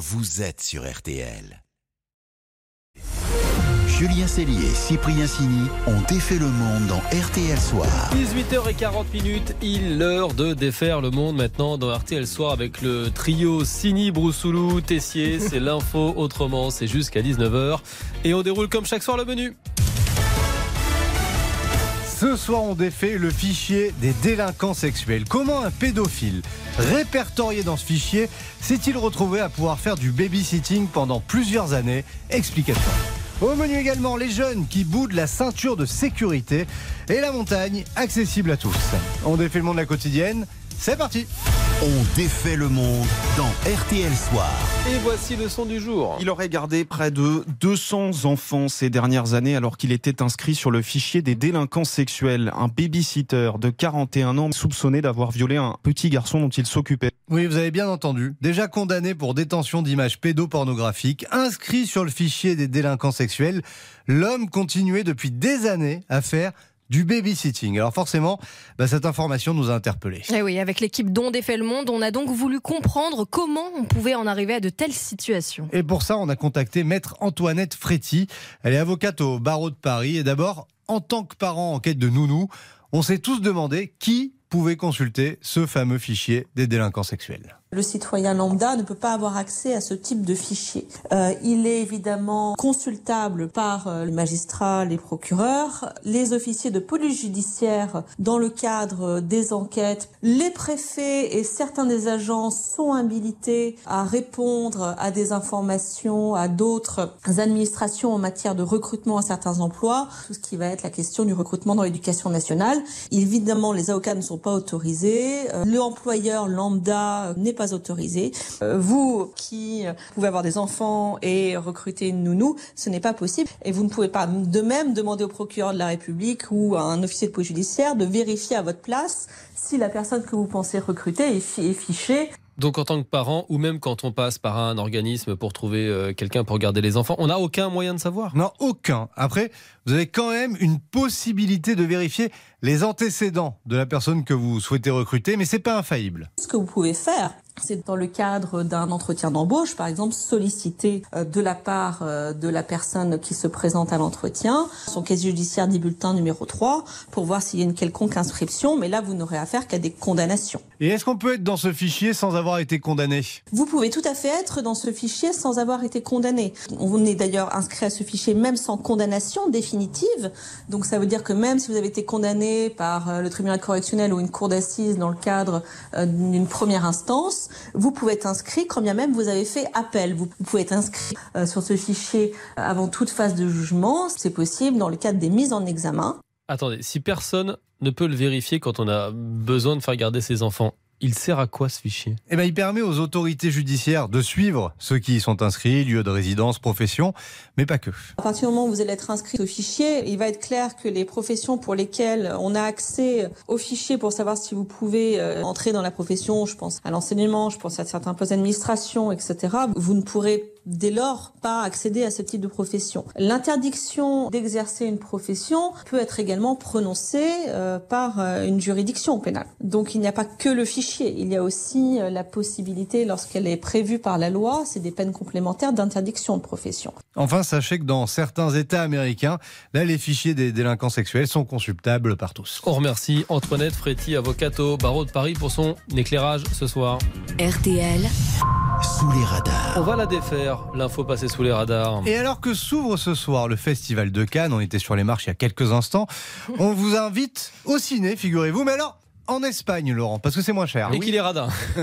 vous êtes sur RTL. Julien Cellier et Cyprien Sini ont défait le monde dans RTL Soir. 18h40 minutes, il l'heure de défaire le monde maintenant dans RTL Soir avec le trio Sini, Broussoulou, Tessier. C'est l'info autrement, c'est jusqu'à 19h. Et on déroule comme chaque soir le menu. Ce soir, on défait le fichier des délinquants sexuels. Comment un pédophile répertorié dans ce fichier s'est-il retrouvé à pouvoir faire du babysitting pendant plusieurs années? Explication. Au menu également, les jeunes qui boudent la ceinture de sécurité et la montagne accessible à tous. On défait le monde de la quotidienne. C'est parti On défait le monde dans RTL Soir. Et voici le son du jour. Il aurait gardé près de 200 enfants ces dernières années alors qu'il était inscrit sur le fichier des délinquants sexuels. Un babysitter de 41 ans soupçonné d'avoir violé un petit garçon dont il s'occupait. Oui, vous avez bien entendu. Déjà condamné pour détention d'images pédopornographiques, inscrit sur le fichier des délinquants sexuels, l'homme continuait depuis des années à faire du babysitting. Alors forcément, bah, cette information nous a interpellés. Eh oui, avec l'équipe dont défait le monde, on a donc voulu comprendre comment on pouvait en arriver à de telles situations. Et pour ça, on a contacté maître Antoinette Fréty. Elle est avocate au barreau de Paris. Et d'abord, en tant que parent en quête de nounou, on s'est tous demandé qui pouvait consulter ce fameux fichier des délinquants sexuels. Le citoyen lambda ne peut pas avoir accès à ce type de fichier. Euh, il est évidemment consultable par euh, le magistrat, les procureurs, les officiers de police judiciaire dans le cadre des enquêtes. Les préfets et certains des agents sont habilités à répondre à des informations à d'autres administrations en matière de recrutement à certains emplois, tout ce qui va être la question du recrutement dans l'éducation nationale. Évidemment, les avocats ne sont pas autorisés. Euh, L'employeur lambda n'est pas autorisé. Euh, vous qui pouvez avoir des enfants et recruter une nounou, ce n'est pas possible. Et vous ne pouvez pas de même demander au procureur de la République ou à un officier de police judiciaire de vérifier à votre place si la personne que vous pensez recruter est, fi- est fichée. Donc en tant que parent, ou même quand on passe par un organisme pour trouver euh, quelqu'un pour garder les enfants, on n'a aucun moyen de savoir. Non, aucun. Après, vous avez quand même une possibilité de vérifier les antécédents de la personne que vous souhaitez recruter, mais c'est pas infaillible. Ce que vous pouvez faire, c'est dans le cadre d'un entretien d'embauche, par exemple, solliciter euh, de la part euh, de la personne qui se présente à l'entretien son casier judiciaire des bulletins numéro 3 pour voir s'il y a une quelconque inscription, mais là, vous n'aurez affaire qu'à des condamnations. Et est-ce qu'on peut être dans ce fichier sans avoir été condamné? Vous pouvez tout à fait être dans ce fichier sans avoir été condamné. On est d'ailleurs inscrit à ce fichier même sans condamnation définitive. Donc ça veut dire que même si vous avez été condamné par euh, le tribunal correctionnel ou une cour d'assises dans le cadre d'une première instance, vous pouvez être inscrit quand bien même vous avez fait appel. Vous pouvez être inscrit euh, sur ce fichier euh, avant toute phase de jugement. C'est possible dans le cadre des mises en examen. Attendez, si personne ne peut le vérifier quand on a besoin de faire garder ses enfants, il sert à quoi ce fichier? Eh ben, il permet aux autorités judiciaires de suivre ceux qui y sont inscrits, lieu de résidence, profession, mais pas que. À partir du moment où vous allez être inscrit au fichier, il va être clair que les professions pour lesquelles on a accès au fichier pour savoir si vous pouvez euh, entrer dans la profession, je pense à l'enseignement, je pense à certains postes d'administration, etc., vous ne pourrez dès lors pas accéder à ce type de profession. L'interdiction d'exercer une profession peut être également prononcée euh, par euh, une juridiction pénale. Donc il n'y a pas que le fichier, il y a aussi euh, la possibilité, lorsqu'elle est prévue par la loi, c'est des peines complémentaires d'interdiction de profession. Enfin, sachez que dans certains États américains, là, les fichiers des délinquants sexuels sont consultables par tous. On remercie Antoinette Fréty, avocate au barreau de Paris, pour son éclairage ce soir. RTL, Sous les radars. On va la défaire, l'info passée sous les radars. Et alors que s'ouvre ce soir le Festival de Cannes, on était sur les marches il y a quelques instants, on vous invite au ciné, figurez-vous, mais alors en Espagne, Laurent, parce que c'est moins cher. Et qu'il est radin.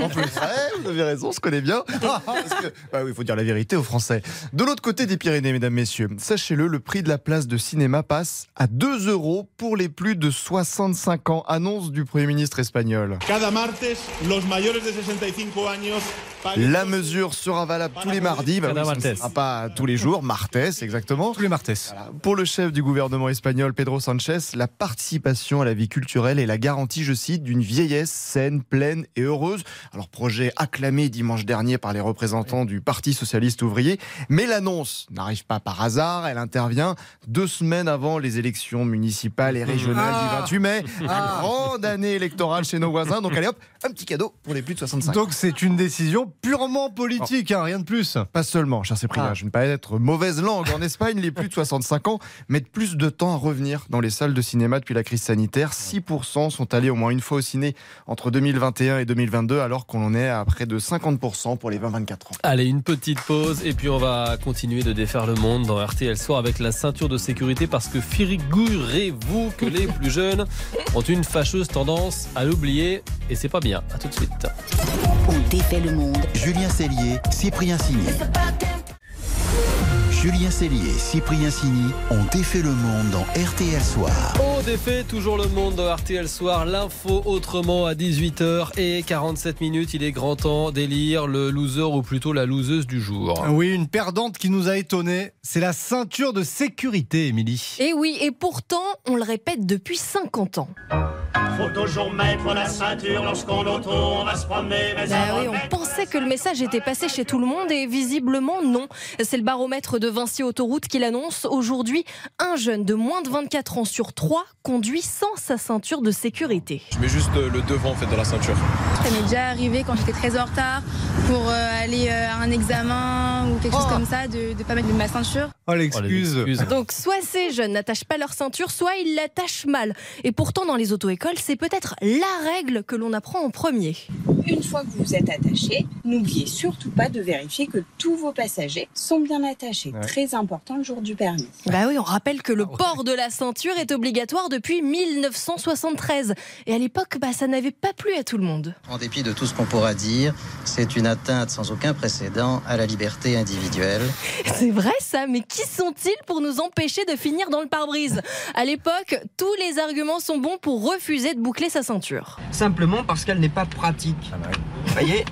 En plus, Ouais, vous avez raison, on se connaît bien. Parce que, bah oui, il faut dire la vérité aux Français. De l'autre côté des Pyrénées, mesdames, messieurs, sachez-le, le prix de la place de cinéma passe à 2 euros pour les plus de 65 ans. Annonce du Premier ministre espagnol. Cada martes, los mayores de 65 años paguen La mesure sera valable tous les mardis. Bah oui, sera pas tous les jours. Martes, exactement. Tous les martes. Voilà. Pour le chef du gouvernement espagnol, Pedro Sanchez, la participation à la vie culturelle est la garantie garantie, je cite, d'une vieillesse saine, pleine et heureuse. Alors projet acclamé dimanche dernier par les représentants du Parti socialiste ouvrier, mais l'annonce n'arrive pas par hasard, elle intervient deux semaines avant les élections municipales et régionales Ah. du 28 mai, grande année électorale chez nos voisins. Donc allez hop, un petit cadeau pour les plus de 65 ans. Donc c'est une décision purement politique, hein, rien de plus. Pas seulement, cher Cyprien, Ah. je ne vais pas être mauvaise langue. En Espagne, les plus de 65 ans mettent plus de temps à revenir dans les salles de cinéma depuis la crise sanitaire. 6% sont allés au moins une fois au ciné entre 2021 et 2022, alors qu'on en est à près de 50% pour les 20-24 ans. Allez, une petite pause et puis on va continuer de défaire le monde dans RTL Soir avec la ceinture de sécurité parce que figurez-vous que les plus jeunes ont une fâcheuse tendance à l'oublier et c'est pas bien. À tout de suite. On défait le monde. Julien Cellier, Cyprien Sini. Julien Cellier et Cyprien Sini ont défait le monde dans RTL Soir. On défait toujours le monde dans RTL Soir. L'info autrement à 18h et 47 minutes. Il est grand temps d'élire le loser ou plutôt la loseuse du jour. Oui, une perdante qui nous a étonnés, c'est la ceinture de sécurité, Émilie. Et oui, et pourtant, on le répète depuis 50 ans. Faut toujours mettre la ceinture lorsqu'on auto, on va se promener, mais Bah oui, on pensait que le message était passé chez tout le monde et visiblement non. C'est le baromètre de Vinci Autoroute qui l'annonce. Aujourd'hui, un jeune de moins de 24 ans sur 3 conduit sans sa ceinture de sécurité. Je mets juste euh, le devant en fait de la ceinture. Ça m'est déjà arrivé quand j'étais très en retard pour euh, aller euh, à un examen ou quelque chose Oh. comme ça, de ne pas mettre ma ceinture. Oh, l'excuse. Oh, les excuses. Donc soit ces jeunes n'attachent pas leur ceinture, soit ils l'attachent mal. Et pourtant dans les auto-écoles, c'est peut-être la règle que l'on apprend en premier. Une fois que vous êtes attaché, n'oubliez surtout pas de vérifier que tous vos passagers sont bien attachés. Ouais. Très important le jour du permis. Bah oui, on rappelle que le Ah ouais. port de la ceinture est obligatoire depuis 1973. Et à l'époque, bah, ça n'avait pas plu à tout le monde. En dépit de tout ce qu'on pourra dire, c'est une atteinte sans aucun précédent à la liberté individuelle. C'est vrai ça, mais qui sont-ils pour nous empêcher de finir dans le pare-brise? À l'époque, tous les arguments sont bons pour refuser de boucler sa ceinture. Simplement parce qu'elle n'est pas pratique. Ah bah Vous voyez,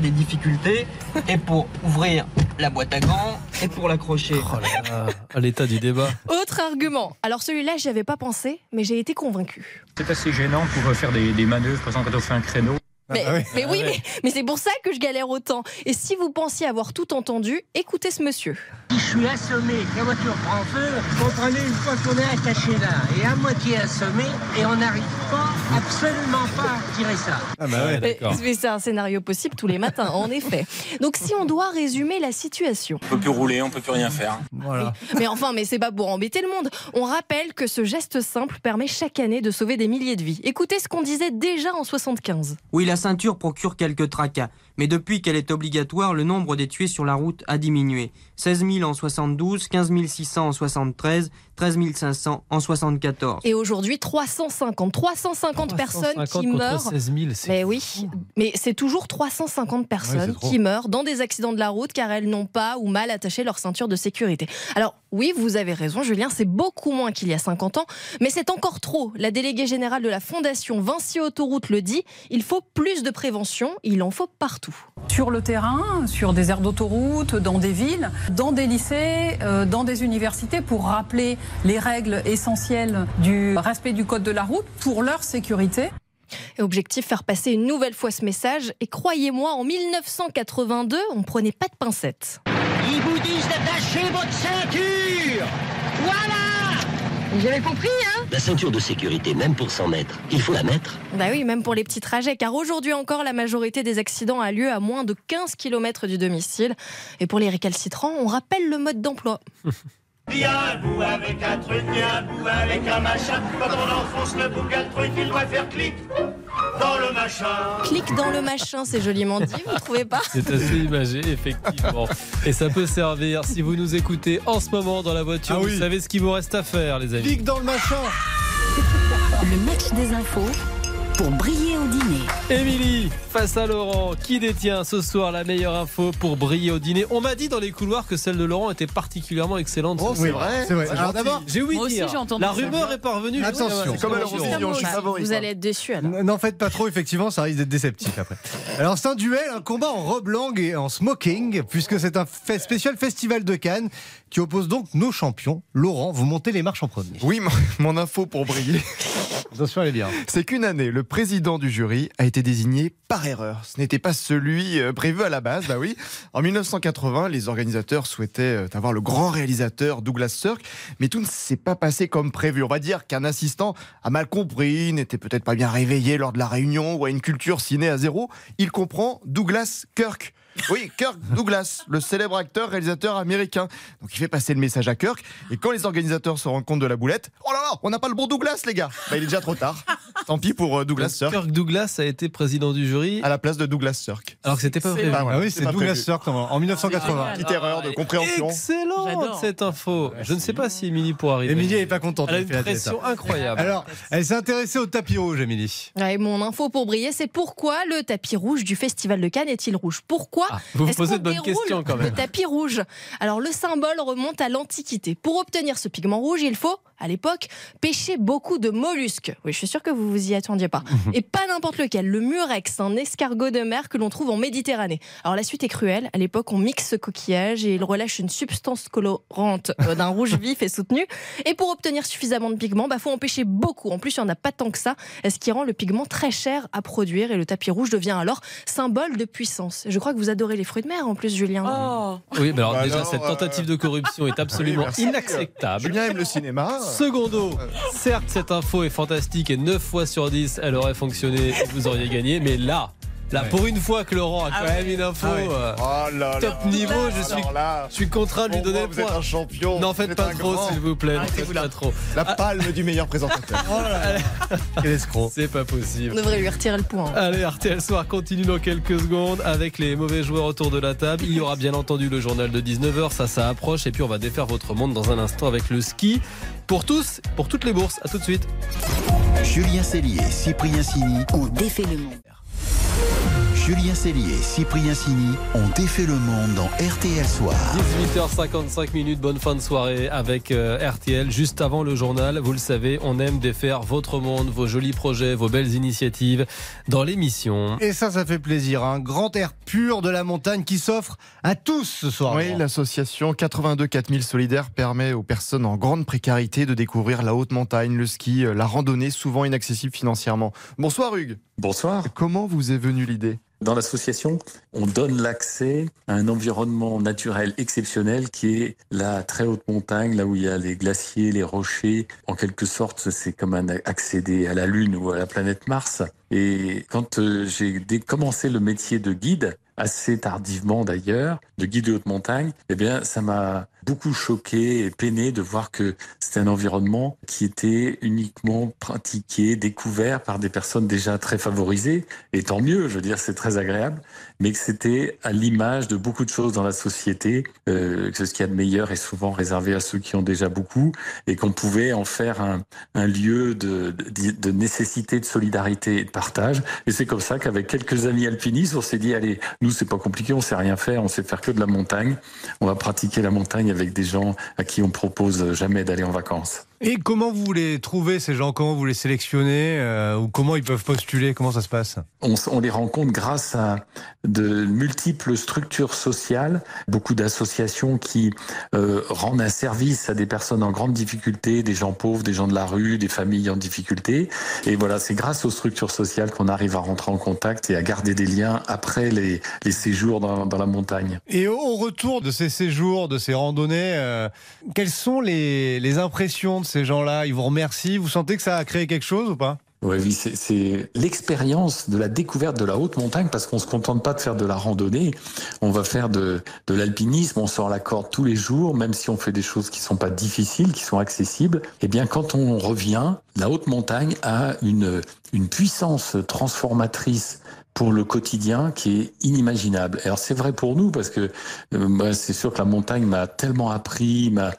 des difficultés et pour ouvrir la boîte à gants et pour l'accrocher. Oh là là, à l'état du débat. Autre argument. Alors celui-là, j'y avais pas pensé, mais j'ai été convaincue. C'est assez gênant pour faire des, des manœuvres, par exemple quand on fait un créneau. Mais, bah oui. mais oui, Ah mais, mais c'est pour ça que je galère autant. Et si vous pensiez avoir tout entendu, écoutez ce monsieur. Si je suis assommé, que la voiture prend feu, comprenez une fois qu'on est attaché là et à moitié assommé et on n'arrive pas, absolument pas à tirer ça. Ah bah ouais. Mais, D'accord. mais c'est un scénario possible tous les matins, en effet. Donc si on doit résumer la situation. On peut plus rouler, on peut plus rien faire. Voilà. Mais enfin, mais c'est pas pour embêter le monde. On rappelle que ce geste simple permet chaque année de sauver des milliers de vies. Écoutez ce qu'on disait déjà en 75. Oui, la ceinture procure quelques tracas, mais depuis qu'elle est obligatoire, le nombre des tués sur la route a diminué. 16 000 en 72, 15 600 en 73, 13 500 en 74. Et aujourd'hui, 350, 350 personnes 350 qui contre meurent. 16 000, c'est Mais oui, mais c'est toujours 350 personnes qui meurent dans des accidents de la route car elles n'ont pas ou mal attaché leur ceinture de sécurité. Alors oui, vous avez raison Julien, c'est beaucoup moins qu'il y a 50 ans, mais c'est encore trop. La déléguée générale de la Fondation Vinci Autoroute le dit, il faut plus de prévention, il en faut partout. Sur le terrain, sur des aires d'autoroute, dans des villes, dans des lycées, euh, dans des universités, pour rappeler les règles essentielles du respect du code de la route pour leur sécurité. Et objectif, faire passer une nouvelle fois ce message. Et croyez-moi, en 1982, on prenait pas de pincettes. Ils vous disent d'attacher votre ceinture Voilà Vous avez compris, hein La ceinture de sécurité, même pour 100 mètres, il faut la mettre. Bah oui, même pour les petits trajets, car aujourd'hui encore, la majorité des accidents a lieu à moins de 15 km du domicile. Et pour les récalcitrants, on rappelle le mode d'emploi. Viens un bout avec un truc, viens un bout avec un machin. Quand on enfonce le bout, le truc, il doit faire clic dans le machin. Clique dans le machin, c'est joliment dit, vous trouvez pas C'est assez imagé, effectivement. Et ça peut servir si vous nous écoutez en ce moment dans la voiture. Ah oui. Vous savez ce qu'il vous reste à faire, les amis. Clique dans le machin. Le match des infos pour briller au dîner. Émilie, face à Laurent, qui détient ce soir la meilleure info pour briller au dîner? On m'a dit dans les couloirs que celle de Laurent était particulièrement excellente. Oh, ce c'est vrai C'est vrai. Alors d'abord, J'ai ouï Moi dire. entendu La rumeur est parvenue. Attention. Comme l'Eurovision, je suis favori. Vous allez être déçus alors. N'en faites pas trop, effectivement, ça risque d'être déceptif après. Alors, c'est un duel, un combat en robe longue et en smoking, puisque c'est un fait spécial festival de Cannes qui oppose donc nos champions. Laurent, vous montez les marches en premier. Oui, mon, mon info pour briller, Attention, elle est bien. c'est qu'une année, le président du jury a été désigné par erreur. Ce n'était pas celui euh, prévu à la base, bah oui. En 1980, les organisateurs souhaitaient euh, avoir le grand réalisateur Douglas Sirk, mais tout ne s'est pas passé comme prévu. On va dire qu'un assistant a mal compris, n'était peut-être pas bien réveillé lors de la réunion ou a une culture ciné à zéro. Il comprend Douglas Kirk. Oui, Kirk Douglas, le célèbre acteur réalisateur américain. Donc il fait passer le message à Kirk. Et quand les organisateurs se rendent compte de la boulette, oh là là, on n'a pas le bon Douglas, les gars. Bah, il est déjà trop tard. Tant pis pour euh, Douglas Sirk. Kirk Douglas a été président du jury À la place de Douglas Sirk. alors que c'était pas vrai. Ah ouais, Ah oui, c'est Douglas. Sirk en en 1980. Petite erreur de compréhension. Excellente cette info. Je ne sais pas si Émilie pourra arriver. Émilie n'est pas contente. Elle a une pression hein. incroyable. Alors, elle s'est intéressée au tapis rouge, Émilie. Ouais, mon info pour briller, c'est pourquoi le tapis rouge du Festival de Cannes est-il rouge? Pourquoi Ah, vous est-ce posez qu'on de bonnes questions quand même. Le tapis rouge? Alors le symbole remonte à l'Antiquité. Pour obtenir ce pigment rouge, il faut, à l'époque, pêcher beaucoup de mollusques. Oui, je suis sûre que vous vous y attendiez pas. Et pas n'importe lequel. Le murex, un escargot de mer que l'on trouve en Méditerranée. Alors la suite est cruelle. À l'époque, on mixe ce coquillage et il relâche une substance colorante euh, d'un rouge vif et soutenu. Et pour obtenir suffisamment de pigment, bah faut en pêcher beaucoup. En plus, il n'y en a pas tant que ça, ce qui rend le pigment très cher à produire. Et le tapis rouge devient alors symbole de puissance. Je crois que vous adorez les fruits de mer en plus, Julien. Oh, Oui, mais alors Bah déjà, cette euh, tentative de corruption est absolument inacceptable. Julien aime le cinéma. Secondo, certes, cette info est fantastique et 9 fois sur 10, elle aurait fonctionné et vous auriez gagné, mais là, là, Ouais. pour une fois que Laurent a quand même une info Ah ouais. euh, Oh là là. top niveau, je suis, Alors là, je suis contraint de lui donner moi, le vous êtes point. un champion. N'en faites pas trop, s'il vous plaît. N'en Arrêtez-vous faites là. pas trop. La palme du meilleur présentateur. Quel escroc. C'est pas On possible. devrait lui retirer le point. Allez, RTL Soir continue dans quelques secondes avec les mauvais joueurs autour de la table. Il y aura bien entendu le journal de 19h, ça, ça approche. Et puis on va défaire votre monde dans un instant avec le ski. Pour tous, pour toutes les bourses. À tout de suite. Julien Cellier, Cyprien Sini. On défait le monde. Julien Cellier, Cyprien Sini ont défait le monde dans RTL Soir. 18h55 minutes, bonne fin de soirée avec euh, RTL. Juste avant le journal, vous le savez, on aime défaire votre monde, vos jolis projets, vos belles initiatives dans l'émission. Et ça, ça fait plaisir. Un grand air pur de la montagne qui s'offre à tous ce soir. Oui, l'association 82 4000 Solidaires permet aux personnes en grande précarité de découvrir la haute montagne, le ski, euh, la randonnée, souvent inaccessible financièrement. Bonsoir Hugues. Bonsoir. Comment vous est venue l'idée? Dans l'association, on donne l'accès à un environnement naturel exceptionnel qui est la très haute montagne, là où il y a les glaciers, les rochers. En quelque sorte, c'est comme un accéder à la Lune ou à la planète Mars. Et quand euh, j'ai commencé le métier de guide, assez tardivement d'ailleurs, de guide de haute montagne, eh bien, ça m'a beaucoup choqué et peiné de voir que c'était un environnement qui était uniquement pratiqué, découvert par des personnes déjà très favorisées. Et tant mieux, je veux dire, c'est très agréable, mais que c'était à l'image de beaucoup de choses dans la société, euh, que ce qu'il y a de meilleur est souvent réservé à ceux qui ont déjà beaucoup, et qu'on pouvait en faire un, lieu de, de, de nécessité, de solidarité et de partage. Et c'est comme ça qu'avec quelques amis alpinistes, on s'est dit, allez, nous, c'est pas compliqué, on sait rien faire, on sait faire que de la montagne. On va pratiquer la montagne avec des gens à qui on propose jamais d'aller en vacances. Et comment vous les trouvez, ces gens? Comment vous les sélectionnez euh, Ou comment ils peuvent postuler? Comment ça se passe? On, les rencontre grâce à de multiples structures sociales, beaucoup d'associations qui euh, rendent un service à des personnes en grande difficulté, des gens pauvres, des gens de la rue, des familles en difficulté. Et voilà, c'est grâce aux structures sociales qu'on arrive à rentrer en contact et à garder des liens après les, les séjours dans, dans la montagne. Et au- au retour de ces séjours, de ces randonnées, euh, quelles sont les, les impressions ces gens-là Ils vous remercient Vous sentez que ça a créé quelque chose ou pas? Oui, c'est- l'expérience de la découverte de la haute montagne parce qu'on se contente pas de faire de la randonnée. On va faire de, l'alpinisme, on sort la corde tous les jours, même si on fait des choses qui sont pas difficiles, qui sont accessibles. Eh bien, quand on revient, la haute montagne a une, une puissance transformatrice pour le quotidien qui est inimaginable. Alors c'est vrai pour nous parce que euh, c'est sûr que la montagne m'a tellement appris. M'a,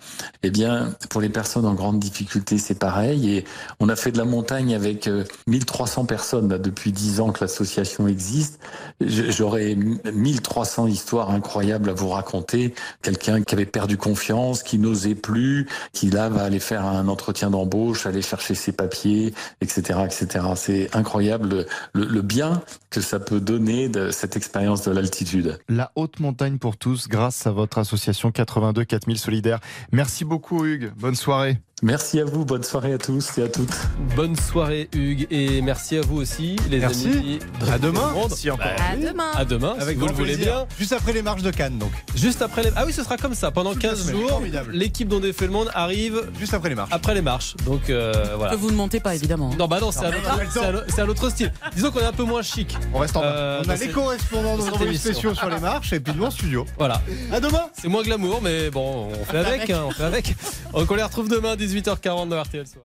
eh bien, pour les personnes en grande difficulté, c'est pareil. Et on a fait de la montagne avec euh, 1300 personnes là, depuis 10 ans que l'association existe. J'aurais 1300 histoires incroyables à vous raconter. Quelqu'un qui avait perdu confiance, qui n'osait plus, qui là va aller faire un entretien d'embauche, aller chercher ses papiers, etc., etc. C'est incroyable le, le- le bien que ça peut donner cette expérience de l'altitude. La haute montagne pour tous grâce à votre association 82 4000 solidaires. Merci beaucoup Hugues, bonne soirée. Merci à vous, bonne soirée à tous et à toutes. Bonne soirée Hugues et merci à vous aussi les Merci. amis. de À demain. Si encore. Bah, À demain. À demain, Avec si vous le voulez bien. Juste après les marches de Cannes, donc. Juste après les... Ah oui, ce sera comme ça. Pendant Toute la 15 semaine. jours, Formidable. l'équipe dont défait le monde arrive Juste après les marches. après les marches. Donc euh, voilà. Que vous ne montez pas, évidemment. Non, bah non, c'est un, mais autre- on a pas le c'est un- c'est un autre style. Disons qu'on est un peu moins chic. On reste en bas. Euh, On a ces- les correspondants de spéciaux sur les marches et puis nous en studio. Voilà. À demain. C'est moins glamour, mais bon, on fait avec. hein, on fait avec. Donc on les retrouve demain, 18h40 dans RTL Soir.